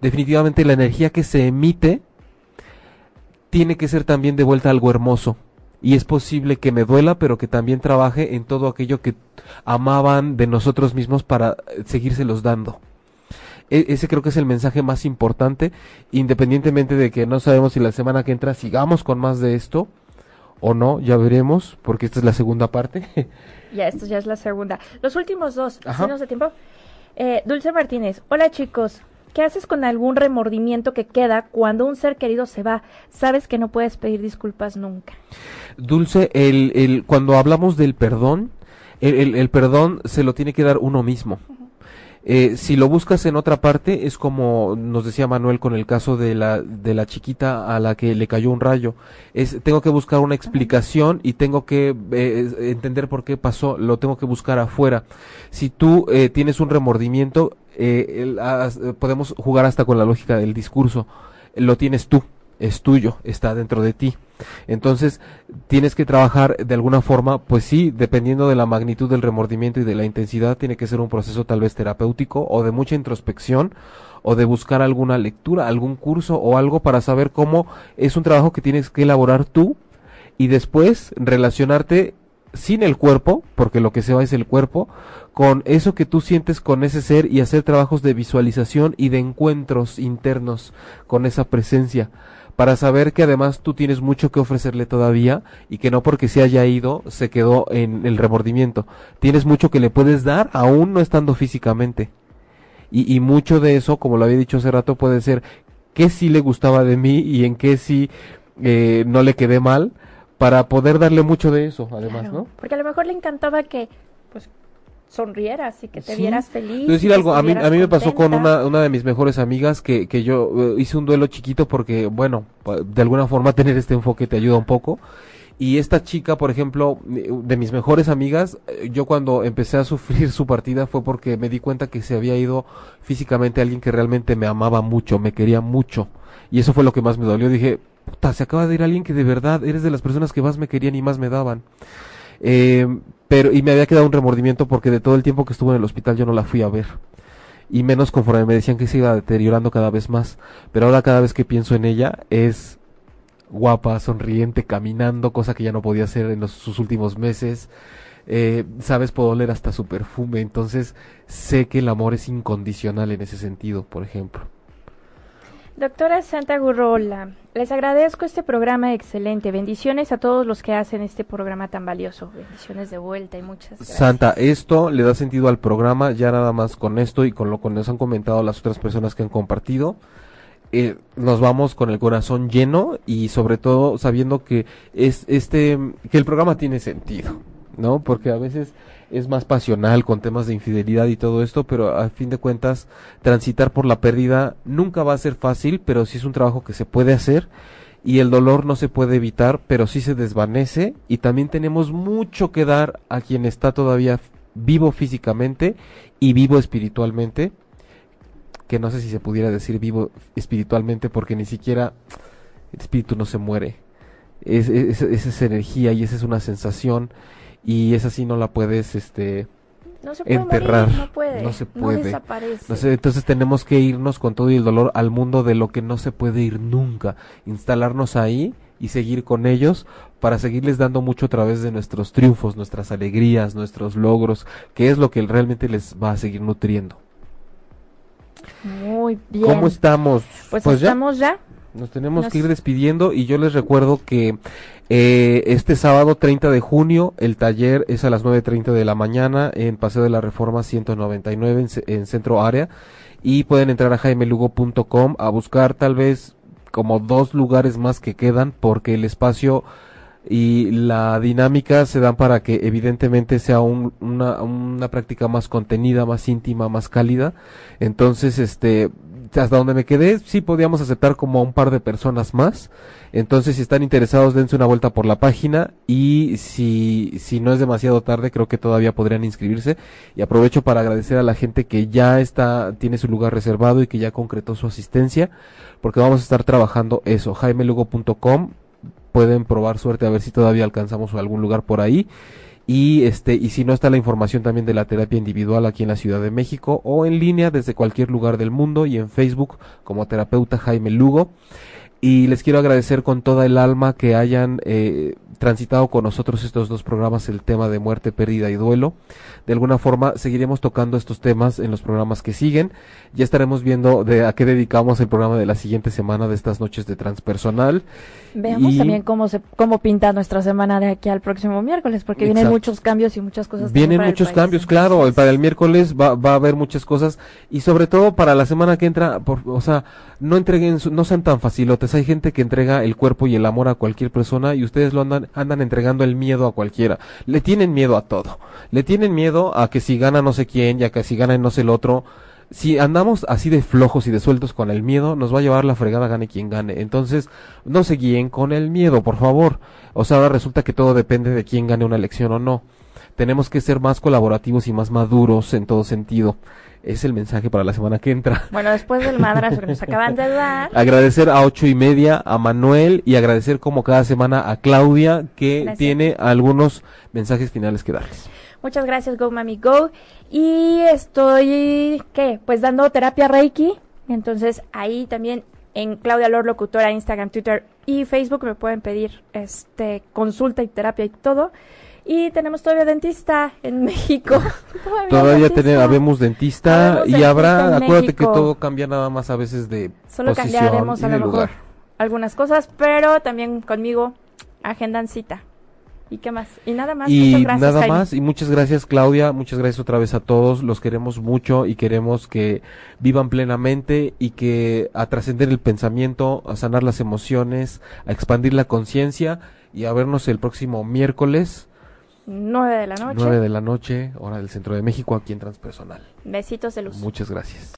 definitivamente la energía que se emite tiene que ser también de vuelta algo hermoso. Y es posible que me duela, pero que también trabaje en todo aquello que amaban de nosotros mismos para seguírselos dando. E ese creo que es el mensaje más importante, independientemente de que no sabemos si la semana que entra sigamos con más de esto o no, ya veremos, porque esta es la segunda parte. ya, esto ya es la segunda. Los últimos dos, ¿sí no sé tiempo? Eh, Dulce Martínez, hola chicos, ¿qué haces con algún remordimiento que queda cuando un ser querido se va? Sabes que no puedes pedir disculpas nunca. Dulce, el, el, cuando hablamos del perdón, el, el, el perdón se lo tiene que dar uno mismo. Uh -huh Eh, si lo buscas en otra parte, es como nos decía Manuel con el caso de la, de la chiquita a la que le cayó un rayo. Es, tengo que buscar una explicación y tengo que eh, entender por qué pasó, lo tengo que buscar afuera. Si tú eh, tienes un remordimiento, podemos jugar hasta con la lógica del discurso. Lo tienes tú, es tuyo, está dentro de ti. Entonces, tienes que trabajar de alguna forma, pues sí, dependiendo de la magnitud del remordimiento y de la intensidad, tiene que ser un proceso tal vez terapéutico o de mucha introspección o de buscar alguna lectura, algún curso o algo para saber cómo es un trabajo que tienes que elaborar tú y después relacionarte sin el cuerpo, porque lo que se va es el cuerpo, con eso que tú sientes con ese ser y hacer trabajos de visualización y de encuentros internos con esa presencia para saber que además tú tienes mucho que ofrecerle todavía y que no porque se haya ido se quedó en el remordimiento. Tienes mucho que le puedes dar aún no estando físicamente. Y, y mucho de eso, como lo había dicho hace rato, puede ser que sí le gustaba de mí y en qué sí eh, no le quedé mal para poder darle mucho de eso, además, ¿no? Porque a lo mejor le encantaba que, pues, sonrieras y que te vieras feliz. decir algo, a mí, a mí me pasó con una, una de mis mejores amigas que, que yo eh, hice un duelo chiquito porque, bueno, de alguna forma tener este enfoque te ayuda un poco. Y esta chica, por ejemplo, de mis mejores amigas, eh, yo cuando empecé a sufrir su partida fue porque me di cuenta que se había ido físicamente alguien que realmente me amaba mucho, me quería mucho. Y eso fue lo que más me dolió. Dije, puta, se acaba de ir alguien que de verdad eres de las personas que más me querían y más me daban. Eh, pero, y me había quedado un remordimiento porque de todo el tiempo que estuvo en el hospital yo no la fui a ver. Y menos conforme me decían que se iba deteriorando cada vez más. Pero ahora cada vez que pienso en ella es guapa, sonriente, caminando, cosa que ya no podía hacer en los, sus últimos meses. Eh, sabes, puedo oler hasta su perfume. Entonces sé que el amor es incondicional en ese sentido, por ejemplo. Doctora Santa Gurrola, les agradezco este programa excelente. Bendiciones a todos los que hacen este programa tan valioso. Bendiciones de vuelta y muchas gracias. Santa, esto le da sentido al programa, ya nada más con esto y con lo que nos han comentado las otras personas que han compartido. Eh, nos vamos con el corazón lleno y sobre todo sabiendo que es este que el programa tiene sentido, ¿no? Porque a veces es más pasional con temas de infidelidad y todo esto, pero a fin de cuentas transitar por la pérdida nunca va a ser fácil, pero sí es un trabajo que se puede hacer y el dolor no se puede evitar, pero sí se desvanece y también tenemos mucho que dar a quien está todavía vivo físicamente y vivo espiritualmente, que no sé si se pudiera decir vivo espiritualmente porque ni siquiera el espíritu no se muere. Es, es, es esa energía y esa es una sensación y esa sí no la puedes este no se puede enterrar. no, puede, no se puede. no desaparece. entonces tenemos que irnos con todo y el dolor al mundo de lo que no se puede ir nunca. Instalarnos ahí y seguir con ellos para seguirles dando mucho a través de nuestros triunfos nuestras alegrías nuestros logros que es lo que realmente les va a seguir nutriendo. Muy bien. Cómo estamos pues, pues estamos ya nos tenemos que ir despidiendo y yo les recuerdo que eh, este sábado 30 de junio el taller es a las 9.30 de la mañana en Paseo de la Reforma 199 en, en Centro Área y pueden entrar a jaimelugo.com a buscar tal vez como dos lugares más que quedan porque el espacio y la dinámica se dan para que evidentemente sea una, una práctica más contenida, más íntima, más cálida. Entonces, este, hasta donde me quedé, sí podíamos aceptar como a un par de personas más. Entonces, si están interesados, dense una vuelta por la página y si, si no es demasiado tarde, creo que todavía podrían inscribirse. Y aprovecho para agradecer a la gente que ya está, tiene su lugar reservado y que ya concretó su asistencia, porque vamos a estar trabajando eso, jaimelugo.com. Pueden probar suerte a ver si todavía alcanzamos algún lugar por ahí y este y si no está la información también de la terapia individual aquí en la Ciudad de México o en línea desde cualquier lugar del mundo y en Facebook como terapeuta Jaime Lugo y les quiero agradecer con toda el alma que hayan eh, transitado con nosotros estos dos programas el tema de muerte, pérdida y duelo. De alguna forma seguiremos tocando estos temas en los programas que siguen. Ya estaremos viendo de a qué dedicamos el programa de la siguiente semana de estas noches de transpersonal. Veamos también cómo se cómo pinta nuestra semana de aquí al próximo miércoles, porque vienen muchos cambios y muchas cosas. Vienen muchos cambios, claro. Para el miércoles va, va, a haber muchas cosas y sobre todo para la semana que entra, por, o sea, no entreguen, no sean tan facilotes. Hay gente que entrega el cuerpo y el amor a cualquier persona y ustedes lo andan, andan entregando el miedo a cualquiera. Le tienen miedo a todo. Le tienen miedo a que si gana no sé quién, ya que si gana no sé el otro. Si andamos así de flojos y de sueltos con el miedo, nos va a llevar la fregada gane quien gane. Entonces, no se guíen con el miedo, por favor. O sea, ahora resulta que todo depende de quién gane una elección o no. Tenemos que ser más colaborativos y más maduros en todo sentido es el mensaje para la semana que entra. Bueno, después del madrazo que nos acaban de dar. Agradecer a ocho y media, a Manuel y agradecer como cada semana a Claudia que tiene algunos mensajes finales que darles. Muchas gracias, Go Mami Go. Y estoy, ¿qué? Pues dando terapia Reiki. Entonces ahí también en Claudia Lor Locutora, Instagram, Twitter y Facebook me pueden pedir este consulta y terapia y todo. Y tenemos todavía dentista en México. todavía, tenemos, habemos dentista y habrá, acuérdate que todo cambia nada más a veces de Solo cambiaremos a lo mejor algunas cosas, pero también conmigo agendan cita. ¿Y qué más? Y nada más. Y nada más. Y muchas gracias, Claudia. Muchas gracias otra vez a todos. Los queremos mucho y queremos que vivan plenamente y que a trascender el pensamiento, a sanar las emociones, a expandir la conciencia y a vernos el próximo miércoles 9 de la noche. 9 de la noche, hora del centro de México, aquí en Transpersonal. Besitos de luz. Muchas gracias.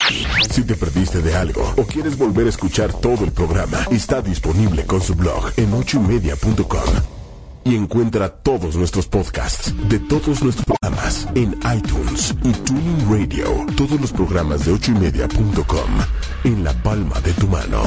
Si te perdiste de algo o quieres volver a escuchar todo el programa, está disponible con su blog en ochoymedia.com. Y encuentra todos nuestros podcasts de todos nuestros programas en iTunes y Tuning Radio. Todos los programas de ochoymedia.com en la palma de tu mano.